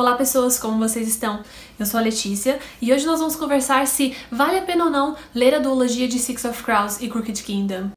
Olá pessoas, como vocês estão? Eu sou a Letícia e hoje nós vamos conversar se vale a pena ou não ler a duologia de Six of Crows e Crooked Kingdom.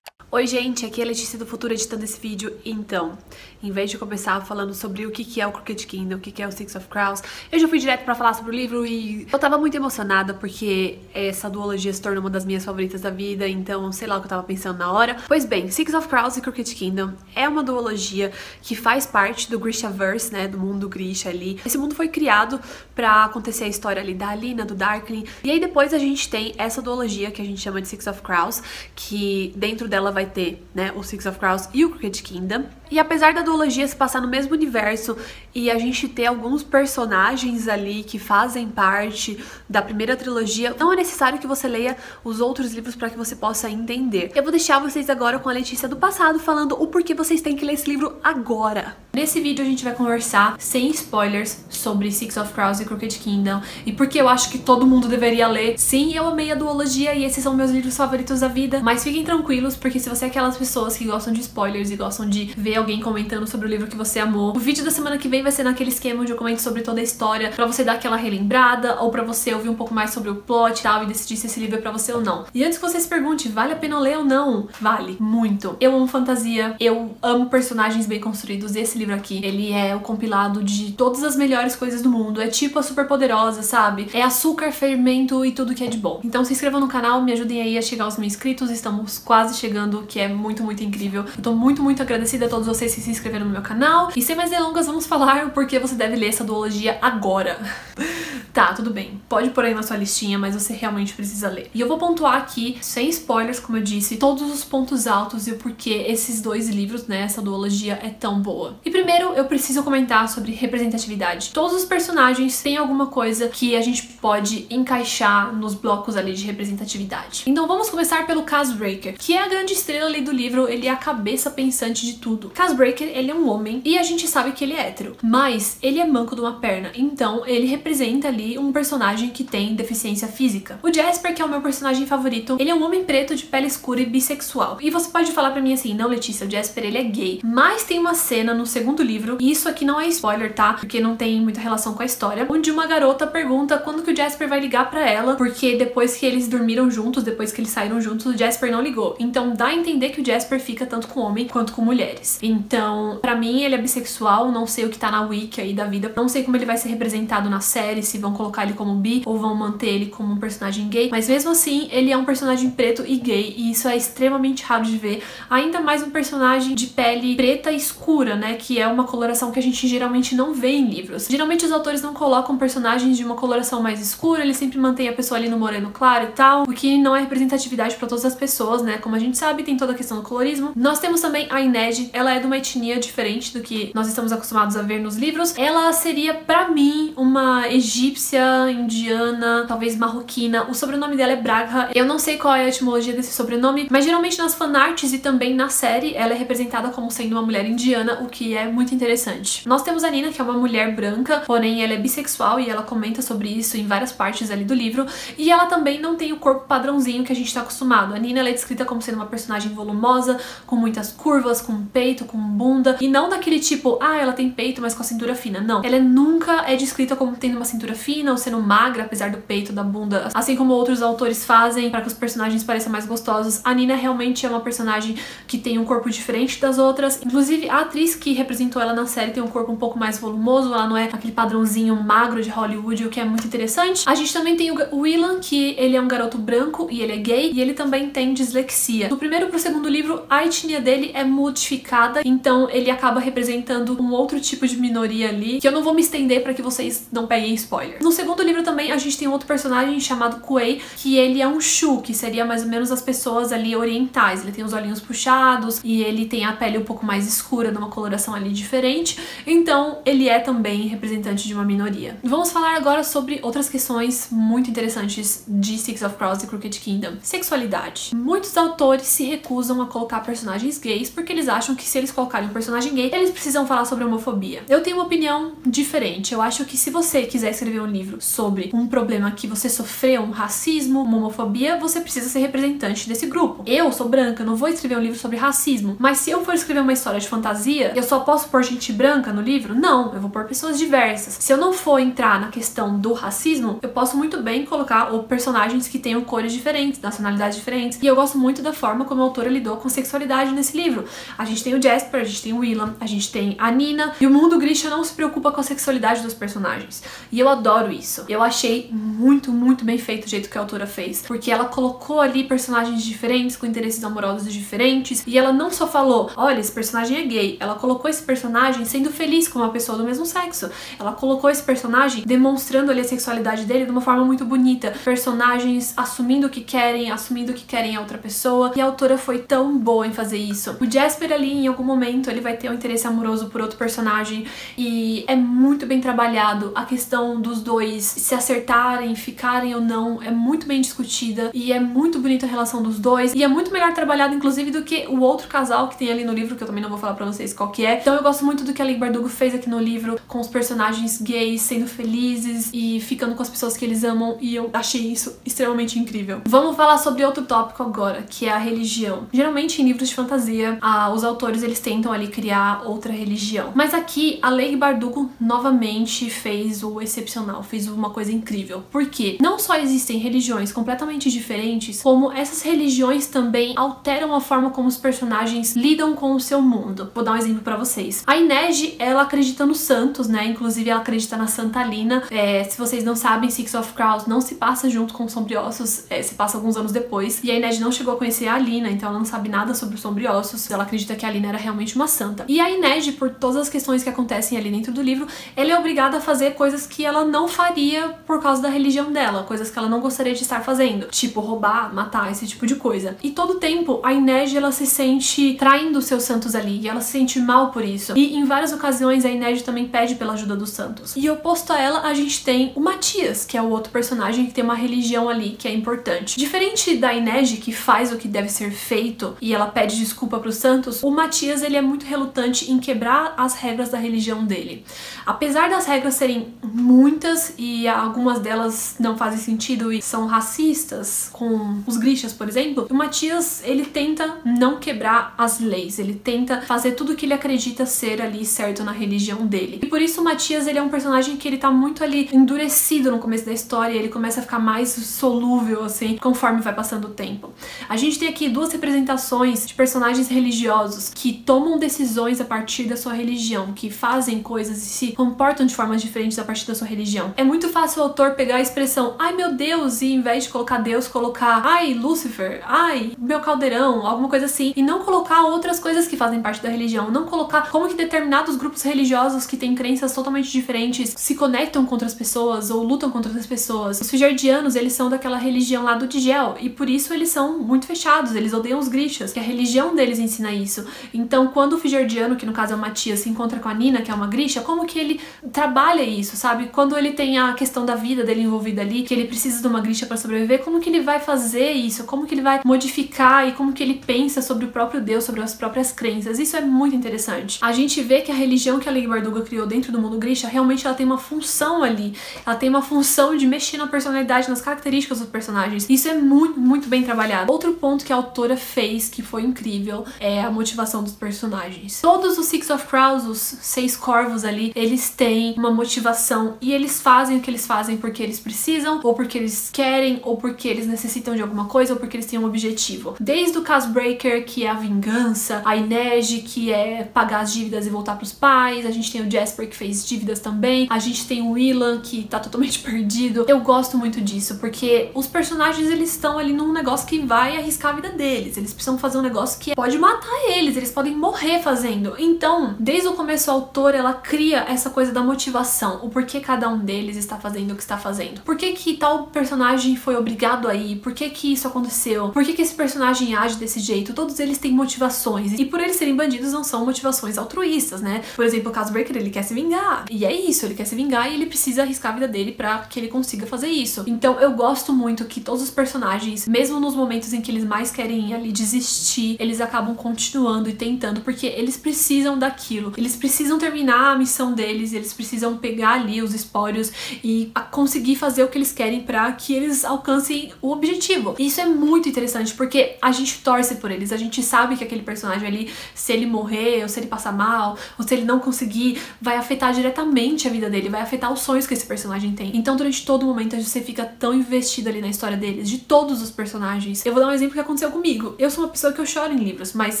Oi gente, aqui é a Letícia do Futuro editando esse vídeo. Então, em vez de começar falando sobre o que é o Crooked Kingdom, o que é o Six of Crows, eu já fui direto pra falar sobre o livro e eu tava muito emocionada porque essa duologia se tornou uma das minhas favoritas da vida, então sei lá o que eu tava pensando na hora. Pois bem, Six of Crows e Crooked Kingdom é uma duologia que faz parte do Grishaverse, né, do mundo Grisha ali. Esse mundo foi criado pra acontecer a história ali da Alina, do Darkling, e aí depois a gente tem essa duologia que a gente chama de Six of Crows, que dentro dela vai vai ter, né, o Six of Crows e o Crooked Kingdom. E apesar da duologia se passar no mesmo universo e a gente ter alguns personagens ali que fazem parte da primeira trilogia, não é necessário que você leia os outros livros para que você possa entender. Eu vou deixar vocês agora com a Letícia do passado falando o porquê vocês têm que ler esse livro agora. Nesse vídeo a gente vai conversar sem spoilers sobre Six of Crows e Crooked Kingdom e porque eu acho que todo mundo deveria ler. Sim, eu amei a duologia e esses são meus livros favoritos da vida, mas fiquem tranquilos porque se você é aquelas pessoas que gostam de spoilers e gostam de ver alguém comentando sobre o livro que você amou. O vídeo da semana que vem vai ser naquele esquema onde eu comento sobre toda a história, pra você dar aquela relembrada, ou pra você ouvir um pouco mais sobre o plot e tal, e decidir se esse livro é pra você ou não. E antes que você se pergunte, vale a pena ler ou não? Vale, muito. Eu amo fantasia, eu amo personagens bem construídos, esse livro aqui, ele é o compilado de todas as melhores coisas do mundo, é tipo a super poderosa, sabe? É açúcar, fermento e tudo que é de bom. Então se inscrevam no canal, me ajudem aí a chegar aos mil inscritos, estamos quase chegando, que é muito, muito incrível. Eu tô muito, muito agradecida a todos vocês que se inscreveram no meu canal. E sem mais delongas, vamos falar o porquê você deve ler essa duologia agora. Tá, tudo bem. Pode pôr aí na sua listinha, mas você realmente precisa ler. E eu vou pontuar aqui, sem spoilers, como eu disse, todos os pontos altos e o porquê esses dois livros, né, essa duologia é tão boa. E primeiro, eu preciso comentar sobre representatividade. Todos os personagens têm alguma coisa que a gente pode encaixar nos blocos ali de representatividade. Então vamos começar pelo Casbreaker, que é a grande estrela ali do livro, ele é a cabeça pensante de tudo. Casbreaker, ele é um homem e a gente sabe que ele é hétero, mas ele é manco de uma perna, então ele representa ali um personagem que tem deficiência física. O Jasper, que é o meu personagem favorito, ele é um homem preto de pele escura e bissexual. E você pode falar para mim assim, não Letícia, o Jasper ele é gay. Mas tem uma cena no segundo livro, e isso aqui não é spoiler, tá? Porque não tem muita relação com a história, onde uma garota pergunta quando que o Jasper vai ligar para ela, porque depois que eles dormiram juntos, depois que eles saíram juntos, o Jasper não ligou. Então dá a entender que o Jasper fica tanto com homem quanto com mulheres. Então, para mim ele é bissexual, não sei o que tá na wiki aí da vida, não sei como ele vai ser representado na série, se vão vão colocar ele como bi ou vão manter ele como um personagem gay, mas mesmo assim ele é um personagem preto e gay e isso é extremamente raro de ver, ainda mais um personagem de pele preta escura, né, que é uma coloração que a gente geralmente não vê em livros. Geralmente os autores não colocam personagens de uma coloração mais escura, eles sempre mantêm a pessoa ali no moreno claro e tal, o que não é representatividade para todas as pessoas, né, como a gente sabe, tem toda a questão do colorismo. Nós temos também a Ined, ela é de uma etnia diferente do que nós estamos acostumados a ver nos livros. Ela seria para mim uma egípcia indiana, talvez marroquina. O sobrenome dela é Braga. Eu não sei qual é a etimologia desse sobrenome, mas geralmente nas fanarts e também na série ela é representada como sendo uma mulher indiana, o que é muito interessante. Nós temos a Nina, que é uma mulher branca, porém ela é bissexual e ela comenta sobre isso em várias partes ali do livro. E ela também não tem o corpo padrãozinho que a gente tá acostumado. A Nina é descrita como sendo uma personagem volumosa, com muitas curvas, com peito, com bunda, e não daquele tipo, ah, ela tem peito, mas com a cintura fina. Não. Ela nunca é descrita como tendo uma cintura fina ou sendo magra, apesar do peito, da bunda, assim como outros autores fazem para que os personagens pareçam mais gostosos. A Nina realmente é uma personagem que tem um corpo diferente das outras. Inclusive, a atriz que representou ela na série tem um corpo um pouco mais volumoso, ela não é aquele padrãozinho magro de Hollywood, o que é muito interessante. A gente também tem o Willan, que ele é um garoto branco e ele é gay, e ele também tem dislexia. Do primeiro pro segundo livro, a etnia dele é modificada, então ele acaba representando um outro tipo de minoria ali, que eu não vou me estender para que vocês não peguem spoiler. No segundo livro também a gente tem outro personagem chamado Kuei, que ele é um Shu, que seria mais ou menos as pessoas ali orientais. Ele tem os olhinhos puxados e ele tem a pele um pouco mais escura, numa coloração ali diferente. Então ele é também representante de uma minoria. Vamos falar agora sobre outras questões muito interessantes de Six of Crows e Crooked Kingdom. Sexualidade. Muitos autores se recusam a colocar personagens gays porque eles acham que se eles colocarem um personagem gay, eles precisam falar sobre homofobia. Eu tenho uma opinião diferente. Eu acho que se você quiser escrever um livro sobre um problema que você sofreu, um racismo, uma homofobia, você precisa ser representante desse grupo. Eu sou branca, não vou escrever um livro sobre racismo, mas se eu for escrever uma história de fantasia, eu só posso pôr gente branca no livro? Não, eu vou pôr pessoas diversas. Se eu não for entrar na questão do racismo, eu posso muito bem colocar ou personagens que tenham cores diferentes, nacionalidades diferentes. E eu gosto muito da forma como a autora lidou com sexualidade nesse livro. A gente tem o Jasper, a gente tem o Willam, a gente tem a Nina, e o mundo Grisha não se preocupa com a sexualidade dos personagens. E eu adoro isso. Eu achei muito, muito bem feito o jeito que a autora fez, porque ela colocou ali personagens diferentes, com interesses amorosos diferentes, e ela não só falou, olha, esse personagem é gay, ela colocou esse personagem sendo feliz com uma pessoa do mesmo sexo. Ela colocou esse personagem demonstrando ali a sexualidade dele de uma forma muito bonita. Personagens assumindo o que querem, assumindo o que querem a outra pessoa, e a autora foi tão boa em fazer isso. O Jasper ali, em algum momento, ele vai ter um interesse amoroso por outro personagem, e é muito bem trabalhado a questão dos dois se acertarem, ficarem ou não, é muito bem discutida e é muito bonita a relação dos dois e é muito melhor trabalhado inclusive do que o outro casal que tem ali no livro, que eu também não vou falar pra vocês qual que é. Então eu gosto muito do que a Lei Bardugo fez aqui no livro, com os personagens gays sendo felizes e ficando com as pessoas que eles amam e eu achei isso extremamente incrível. Vamos falar sobre outro tópico agora, que é a religião. Geralmente em livros de fantasia, ah, os autores eles tentam ali criar outra religião. Mas aqui a Lei Bardugo novamente fez o excepcional, fez uma coisa incrível. Porque não só existem religiões completamente diferentes, como essas religiões também alteram a forma como os personagens lidam com o seu mundo. Vou dar um exemplo para vocês. A Inej, ela acredita nos santos, né? Inclusive ela acredita na Santa Lina. É, se vocês não sabem, Six of Crows não se passa junto com os Sombriossos, é, se passa alguns anos depois. E a Inej não chegou a conhecer a Lina, então ela não sabe nada sobre os Sombriossos. Ela acredita que a Lina era realmente uma santa. E a Inej, por todas as questões que acontecem ali dentro do livro, ela é obrigada a fazer coisas que ela não faria por causa da religião dela, coisas que ela não gostaria de estar fazendo, tipo roubar, matar, esse tipo de coisa. E todo tempo a Inês ela se sente traindo os seus santos ali, e ela se sente mal por isso. E em várias ocasiões a Inês também pede pela ajuda dos santos. E oposto a ela, a gente tem o Matias, que é o outro personagem que tem uma religião ali que é importante. Diferente da Inês que faz o que deve ser feito e ela pede desculpa para os santos, o Matias ele é muito relutante em quebrar as regras da religião dele. Apesar das regras serem muitas e algumas delas não fazem sentido e são racistas, com os grixas, por exemplo, o Matias ele tenta não quebrar as leis, ele tenta fazer tudo o que ele acredita ser ali certo na religião dele. E por isso o Matias ele é um personagem que ele tá muito ali endurecido no começo da história, ele começa a ficar mais solúvel assim conforme vai passando o tempo. A gente tem aqui duas representações de personagens religiosos que tomam decisões a partir da sua religião, que fazem coisas e se comportam de formas diferentes a partir da sua religião. É muito fácil o autor pegar a expressão ai meu Deus e em vez de colocar Deus, colocar ai Lúcifer, ai meu caldeirão, alguma coisa assim, e não colocar outras coisas que fazem parte da religião, não colocar como que determinados grupos religiosos que têm crenças totalmente diferentes se conectam contra as pessoas ou lutam contra as pessoas. Os fijardianos, eles são daquela religião lá do Digel e por isso eles são muito fechados, eles odeiam os grixas, que a religião deles ensina isso. Então, quando o fijardiano, que no caso é o Matias, se encontra com a Nina, que é uma grisha, como que ele trabalha isso, sabe? Quando ele tem a questão da vida dele envolvida ali, que ele precisa de uma grisha para sobreviver, como que ele vai fazer isso? Como que ele vai modificar e como que ele pensa sobre o próprio Deus, sobre as próprias crenças? Isso é muito interessante. A gente vê que a religião que a Lei Barduga criou dentro do mundo grisha, realmente ela tem uma função ali. Ela tem uma função de mexer na personalidade, nas características dos personagens. Isso é muito, muito bem trabalhado. Outro ponto que a autora fez que foi incrível é a motivação dos personagens. Todos os Six of Crows, os seis corvos ali, eles têm uma motivação e eles fazem o que eles fazem porque eles precisam, ou porque eles querem, ou porque eles necessitam de alguma coisa, ou porque eles têm um objetivo. Desde o Casbreaker, que é a vingança, a Inej, que é pagar as dívidas e voltar pros pais, a gente tem o Jasper, que fez dívidas também, a gente tem o Willan, que tá totalmente perdido. Eu gosto muito disso, porque os personagens, eles estão ali num negócio que vai arriscar a vida deles, eles precisam fazer um negócio que pode matar eles, eles podem morrer fazendo. Então, desde o começo, a autora, ela cria essa coisa da motivação, o porquê cada um deles está fazendo o que está fazendo. Por que que tal personagem foi obrigado a ir? Por que que isso aconteceu? Por que que esse personagem age desse jeito? Todos eles têm motivações. E por eles serem bandidos, não são motivações altruístas, né? Por exemplo, o caso Breaker, ele quer se vingar. E é isso, ele quer se vingar e ele precisa arriscar a vida dele para que ele consiga fazer isso. Então, eu gosto muito que todos os personagens, mesmo nos momentos em que eles mais querem ali desistir, eles acabam continuando e tentando, porque eles precisam daquilo. Eles precisam terminar a missão deles, eles precisam pegar ali os espólios e conseguir fazer o que eles querem para que eles alcancem o objetivo. E isso é muito interessante porque a gente torce por eles, a gente sabe que aquele personagem ali, se ele morrer, ou se ele passar mal, ou se ele não conseguir, vai afetar diretamente a vida dele, vai afetar os sonhos que esse personagem tem. Então, durante todo momento, você fica tão investido ali na história deles, de todos os personagens. Eu vou dar um exemplo que aconteceu comigo. Eu sou uma pessoa que eu choro em livros, mas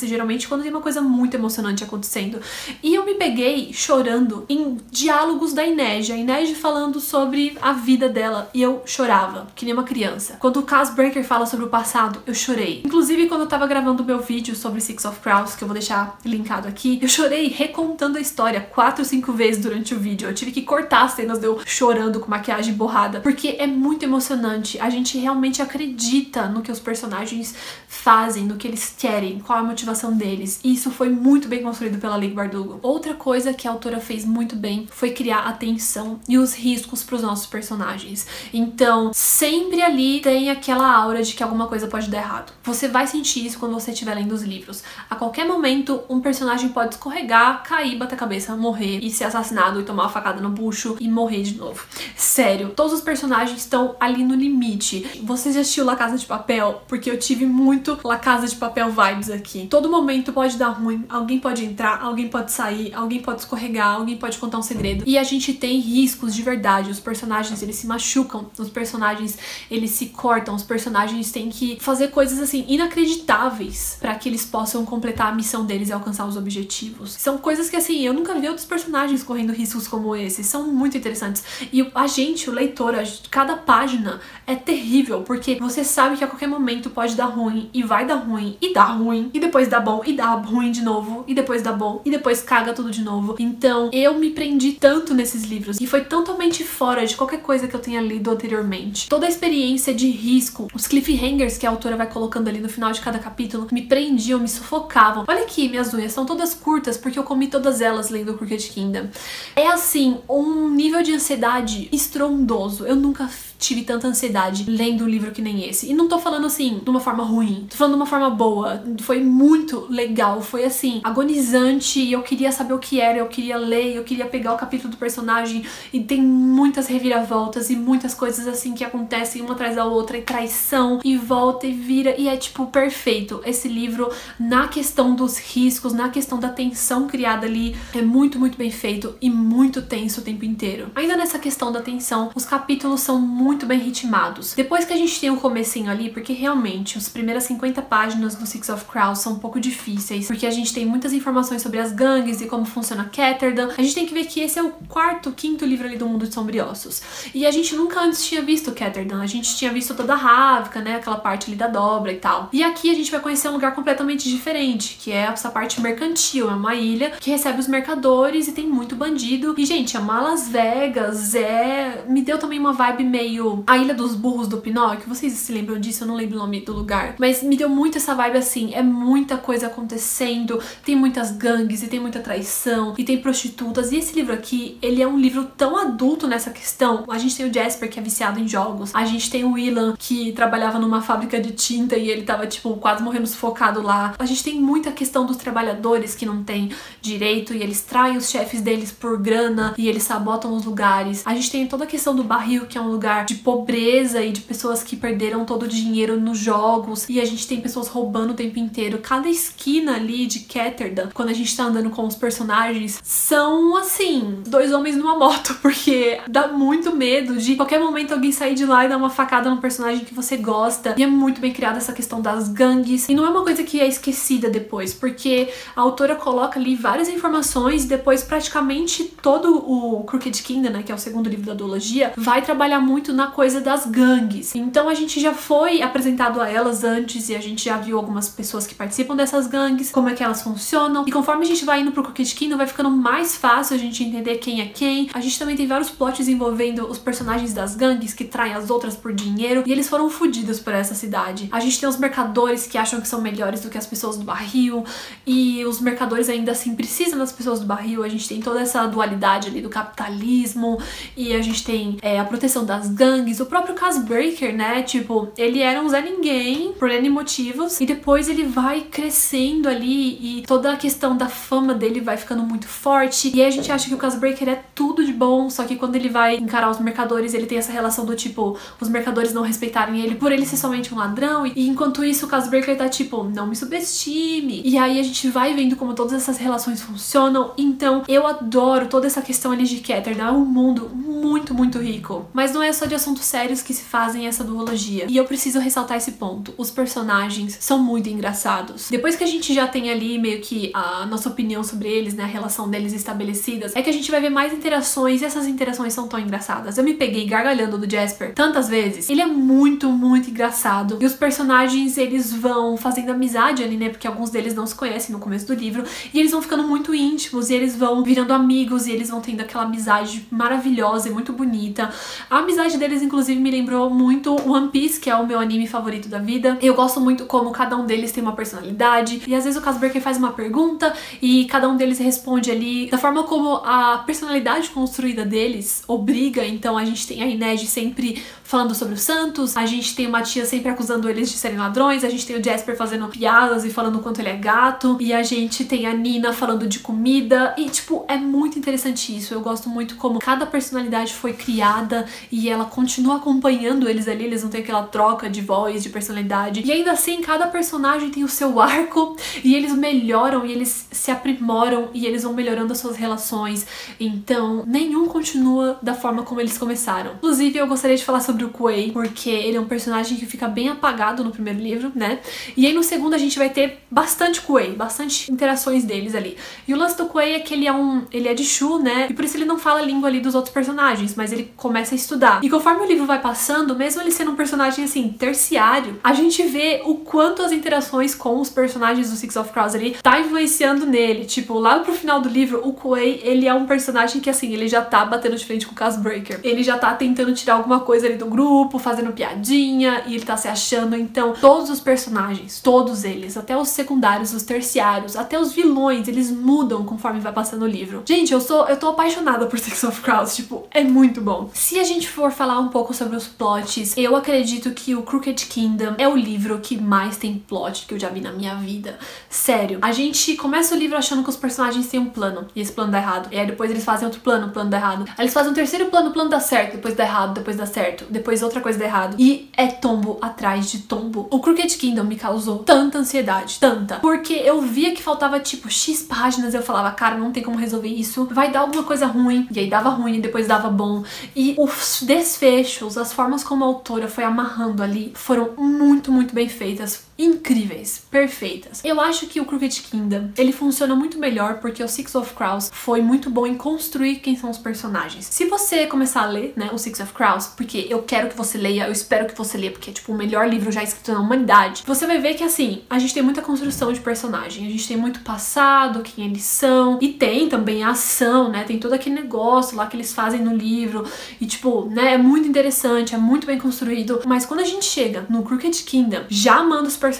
geralmente quando tem uma coisa muito emocionante acontecendo. E eu me peguei chorando em diálogos da Inês, a Inês falando sobre a vida dela, e eu chorava, que nem uma criança. Quando o Cas Breaker fala sobre o passado, eu chorei. Inclusive, quando eu tava gravando meu vídeo sobre Six of Crows, que eu vou deixar linkado aqui, eu chorei recontando a história quatro, cinco vezes durante o vídeo. Eu tive que cortar as cenas de eu chorando com maquiagem borrada, porque é muito emocionante. A gente realmente acredita no que os personagens fazem, no que eles querem, qual a motivação deles. E isso foi muito bem construído pela Leigh Bardugo. Outra coisa que a autora fez muito bem foi criar a tensão e os riscos para os nossos personagens. Então, sempre ali tem aquela aura de que alguma coisa pode dar errado. Você vai sentir isso quando você estiver lendo os livros. A qualquer momento, um personagem pode escorregar, cair, bater a cabeça, morrer e ser assassinado e tomar uma facada no bucho e morrer de novo. Sério, todos os personagens estão ali no limite. Você já assistiu La Casa de Papel? Porque eu tive muito La Casa de Papel vibes aqui. Todo momento pode dar ruim, alguém pode entrar, alguém pode sair, alguém pode escorregar, alguém pode contar um segredo. E a gente tem riscos de verdade. Os personagens, eles se machucam, os personagens, eles se cortam, os personagens têm que fazer coisas assim inacreditáveis para que eles possam completar a missão deles e alcançar os objetivos. São coisas que assim, eu nunca vi outros personagens correndo riscos como esse. São muito interessantes. E a gente, o leitor, cada página é terrível, porque você sabe que a qualquer momento pode dar ruim e vai dar ruim e dá ruim e depois dá bom e dá ruim de novo e depois dá bom e depois caga tudo de novo. Então, eu me prendi tanto nesses livros e foi totalmente fora de qualquer coisa que eu tenha lido anteriormente. Toda a experiência de risco, os cliffhangers que a autora vai colocando ali no final de cada capítulo, me prendiam, me sufocavam. Olha aqui, minhas unhas são todas curtas porque eu comi todas elas lendo Crooked Kingdom. É assim, um nível de ansiedade estrondoso. Eu nunca tive tanta ansiedade lendo um livro que nem esse. E não tô falando assim de uma forma ruim, tô falando de uma forma boa. Foi muito legal, foi assim, agonizante. E eu queria saber o que era, eu queria ler, eu queria pegar o capítulo do personagem. E tem muitas reviravoltas e muitas coisas assim que acontecem uma atrás da outra. E traição. E volta e vira. E é tipo perfeito. Esse livro na questão dos riscos, na questão da tensão criada ali, é muito, muito bem feito e muito tenso o tempo inteiro. Ainda nessa questão da tensão, os capítulos são muito muito bem ritmados. Depois que a gente tem o comecinho ali, porque realmente as primeiras 50 páginas do Six of Crows são um pouco difíceis, porque a gente tem muitas informações sobre as gangues e como funciona Catterdan. A gente tem que ver que esse é o quarto, quinto livro ali do Mundo de Sombriossos. E a gente nunca antes tinha visto Catterdan, a gente tinha visto toda a Ravka, né, aquela parte ali da dobra e tal. E aqui a gente vai conhecer um lugar completamente diferente, que é essa parte mercantil, é uma ilha que recebe os mercadores e tem muito bandido. E gente, a Las Vegas é me deu também uma vibe meio a Ilha dos Burros do Pinóquio. Vocês se lembram disso? Eu não lembro o nome do lugar. Mas me deu muito essa vibe assim. É muita coisa acontecendo. Tem muitas gangues e tem muita traição e tem prostitutas. E esse livro aqui, ele é um livro tão adulto nessa questão. A gente tem o Jasper, que é viciado em jogos. A gente tem o Willan, que trabalhava numa fábrica de tinta e ele tava, tipo, quase morrendo sufocado lá. A gente tem muita questão dos trabalhadores que não têm direito e eles traem os chefes deles por grana e eles sabotam os lugares. A gente tem toda a questão do barril, que é um lugar de pobreza e de pessoas que perderam todo o dinheiro nos jogos e a gente tem pessoas roubando o tempo inteiro. Cada esquina ali de Catterdan, quando a gente tá andando com os personagens, são assim, dois homens numa moto, porque dá muito medo de qualquer momento alguém sair de lá e dar uma facada no personagem que você gosta. E é muito bem criada essa questão das gangues. E não é uma coisa que é esquecida depois, porque a autora coloca ali várias informações e depois praticamente todo o Crooked Kingdom, né, que é o segundo livro da duologia, vai trabalhar muito na na coisa das gangues. Então a gente já foi apresentado a elas antes e a gente já viu algumas pessoas que participam dessas gangues, como é que elas funcionam. E conforme a gente vai indo pro Crooked Kingdom, vai ficando mais fácil a gente entender quem é quem. A gente também tem vários plots envolvendo os personagens das gangues que traem as outras por dinheiro e eles foram fodidos por essa cidade. A gente tem os mercadores que acham que são melhores do que as pessoas do barril e os mercadores ainda assim precisam das pessoas do barril. A gente tem toda essa dualidade ali do capitalismo e a gente tem é, a proteção das gangues o próprio Casbreaker, né? Tipo, ele era um Zé Ninguém por N motivos e depois ele vai crescendo ali e toda a questão da fama dele vai ficando muito forte. E aí a gente acha que o Casbreaker é tudo de bom, só que quando ele vai encarar os mercadores, ele tem essa relação do tipo, os mercadores não respeitarem ele por ele ser somente um ladrão, e enquanto isso o Casbreaker tá tipo, não me subestime. E aí a gente vai vendo como todas essas relações funcionam, então eu adoro toda essa questão ali de Ketterdam, é um mundo muito, muito rico. Mas não é só de assuntos sérios que se fazem essa duologia. E eu preciso ressaltar esse ponto. Os personagens são muito engraçados. Depois que a gente já tem ali meio que a nossa opinião sobre eles, né, a relação deles estabelecidas, é que a gente vai ver mais interações e essas interações são tão engraçadas. Eu me peguei gargalhando do Jasper tantas vezes. Ele é muito, muito engraçado. E os personagens, eles vão fazendo amizade ali, né, porque alguns deles não se conhecem no começo do livro, e eles vão ficando muito íntimos e eles vão virando amigos e eles vão tendo aquela amizade maravilhosa e muito bonita. A amizade deles, inclusive, me lembrou muito One Piece, que é o meu anime favorito da vida. Eu gosto muito como cada um deles tem uma personalidade, e às vezes o Casberker faz uma pergunta e cada um deles responde ali da forma como a personalidade construída deles obriga. Então a gente tem a Inês sempre falando sobre o Santos, a gente tem uma tia sempre acusando eles de serem ladrões, a gente tem o Jasper fazendo piadas e falando o quanto ele é gato, e a gente tem a Nina falando de comida, e tipo, é muito interessante isso. Eu gosto muito como cada personalidade foi criada e ela continua acompanhando eles ali, eles não têm aquela troca de voz, de personalidade. E ainda assim, cada personagem tem o seu arco e eles melhoram e eles se aprimoram e eles vão melhorando as suas relações. Então, nenhum continua da forma como eles começaram. Inclusive, eu gostaria de falar sobre o Quay, porque ele é um personagem que fica bem apagado no primeiro livro, né? E aí no segundo a gente vai ter bastante Quay, bastante interações deles ali. E o lance do Quay é que ele é um, ele é de Shu, né? E por isso ele não fala a língua ali dos outros personagens, mas ele começa a estudar. E conforme o livro vai passando, mesmo ele sendo um personagem assim terciário, a gente vê o quanto as interações com os personagens do Six of Crows ali tá influenciando nele. Tipo, lá pro final do livro, o Quay, ele é um personagem que assim, ele já tá batendo de frente com o Casbreaker. Ele já tá tentando tirar alguma coisa ali do grupo, fazendo piadinha, e ele tá se achando. Então, todos os personagens, todos eles, até os secundários, os terciários, até os vilões, eles mudam conforme vai passando o livro. Gente, eu sou, eu tô apaixonada por Six of Crows, tipo, é muito bom. Se a gente for falar um pouco sobre os plots, eu acredito que o Crooked Kingdom é o livro que mais tem plot que eu já vi na minha vida. Sério, a gente começa o livro achando que os personagens têm um plano, e esse plano dá errado. E aí depois eles fazem outro plano, o plano dá errado. Aí eles fazem um terceiro plano, o plano dá certo, depois dá errado, depois dá certo, depois outra coisa dá errado. E é tombo atrás de tombo. O Crooked Kingdom me causou tanta ansiedade, tanta, porque eu via que faltava tipo X páginas, eu falava, cara, não tem como resolver isso, vai dar alguma coisa ruim, e aí dava ruim e depois dava bom. E os desfechos, as formas como a autora foi amarrando ali, foram muito, muito bem feitas incríveis, perfeitas. Eu acho que o Crooked Kingdom, ele funciona muito melhor porque o Six of Crows foi muito bom em construir quem são os personagens. Se você começar a ler, né, o Six of Crows, porque eu quero que você leia, eu espero que você leia, porque é tipo o melhor livro já escrito na humanidade, você vai ver que assim, a gente tem muita construção de personagem, a gente tem muito passado, quem eles são, e tem também a ação, né, tem todo aquele negócio lá que eles fazem no livro, e tipo, né, é muito interessante, é muito bem construído, mas quando a gente chega no Crooked Kingdom, já manda os personagens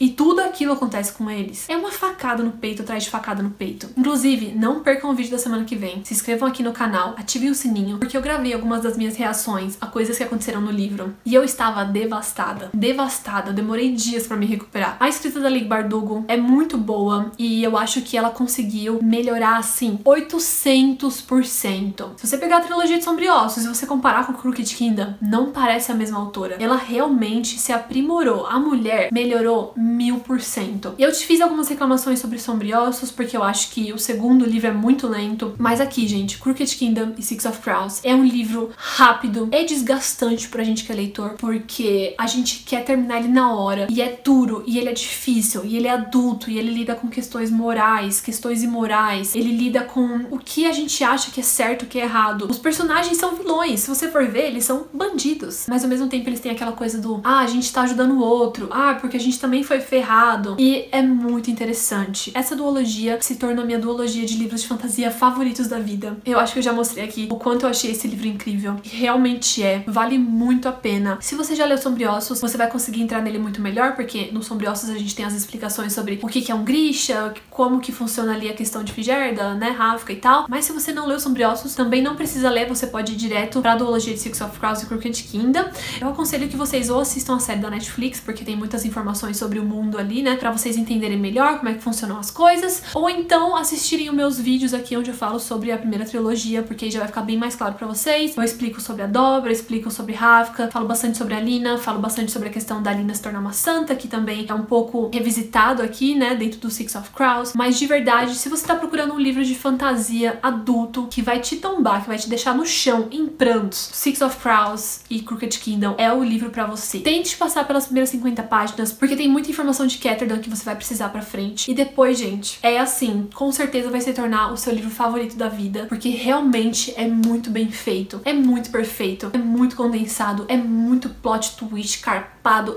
e tudo aquilo acontece com eles. É uma facada no peito atrás de facada no peito. Inclusive, não percam o vídeo da semana que vem. Se inscrevam aqui no canal, ativem o sininho, porque eu gravei algumas das minhas reações a coisas que aconteceram no livro. E eu estava devastada. Devastada. Eu demorei dias para me recuperar. A escrita da Lee Bardugo é muito boa e eu acho que ela conseguiu melhorar assim 800%. Se você pegar a trilogia de Sombriossos e você comparar com Crooked Kingdom, não parece a mesma autora. Ela realmente se aprimorou. A mulher melhorou mil por cento. Eu te fiz algumas reclamações sobre Sombriossos, porque eu acho que o segundo livro é muito lento. Mas aqui, gente, Crooked Kingdom e Six of Crows é um livro rápido, é desgastante pra gente que é leitor, porque a gente quer terminar ele na hora. E é duro, e ele é difícil, e ele é adulto, e ele lida com questões morais, questões imorais. Ele lida com o que a gente acha que é certo, o que é errado. Os personagens são vilões, se você for ver, eles são bandidos. Mas ao mesmo tempo eles têm aquela coisa do, ah, a gente tá ajudando o outro, ah, porque a gente também foi ferrado. E é muito interessante. Essa duologia se tornou minha duologia de livros de fantasia favoritos da vida. Eu acho que eu já mostrei aqui o quanto eu achei esse livro incrível. E realmente é. Vale muito a pena. Se você já leu Sombriossos, você vai conseguir entrar nele muito melhor, porque no Sombriossos a gente tem as explicações sobre o que é um Grisha, como que funciona ali a questão de Figerda, né, Ravka e tal. Mas se você não leu Sombriossos, também não precisa ler, você pode ir direto pra duologia de Six of Crows e Crooked Kingdom. Eu aconselho que vocês ou assistam a série da Netflix, porque tem muitas informações sobre o mundo ali, né, para vocês entenderem melhor como é que funcionam as coisas, ou então assistirem os meus vídeos aqui onde eu falo sobre a primeira trilogia, porque já vai ficar bem mais claro para vocês. Eu explico sobre a Dobra, explico sobre Ravka, falo bastante sobre a Lina, falo bastante sobre a questão da Lina se tornar uma santa, que também é um pouco revisitado aqui, né, dentro do Six of Crows, mas de verdade, se você tá procurando um livro de fantasia adulto que vai te tombar, que vai te deixar no chão em prantos, Six of Crows e Crooked Kingdom é o livro para você. Tente passar pelas primeiras 50 páginas, porque tem muita informação de Catterdan que você vai precisar para frente. E depois, gente, é assim, com certeza vai se tornar o seu livro favorito da vida, porque realmente é muito bem feito, é muito perfeito, é muito condensado, é muito plot twist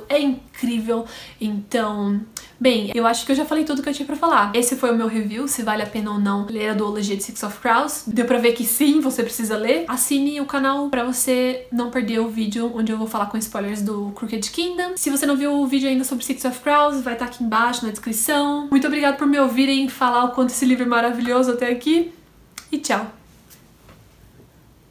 é incrível. Então, Bem, eu acho que eu já falei tudo que eu tinha pra falar. Esse foi o meu review, se vale a pena ou não ler a duologia de Six of Crows. Deu pra ver que sim, você precisa ler. Assine o canal pra você não perder o vídeo onde eu vou falar com spoilers do Crooked Kingdom. Se você não viu o vídeo ainda sobre Six of Crows, vai estar tá aqui embaixo na descrição. Muito obrigada por me ouvirem falar o quanto esse livro é maravilhoso até aqui. E tchau!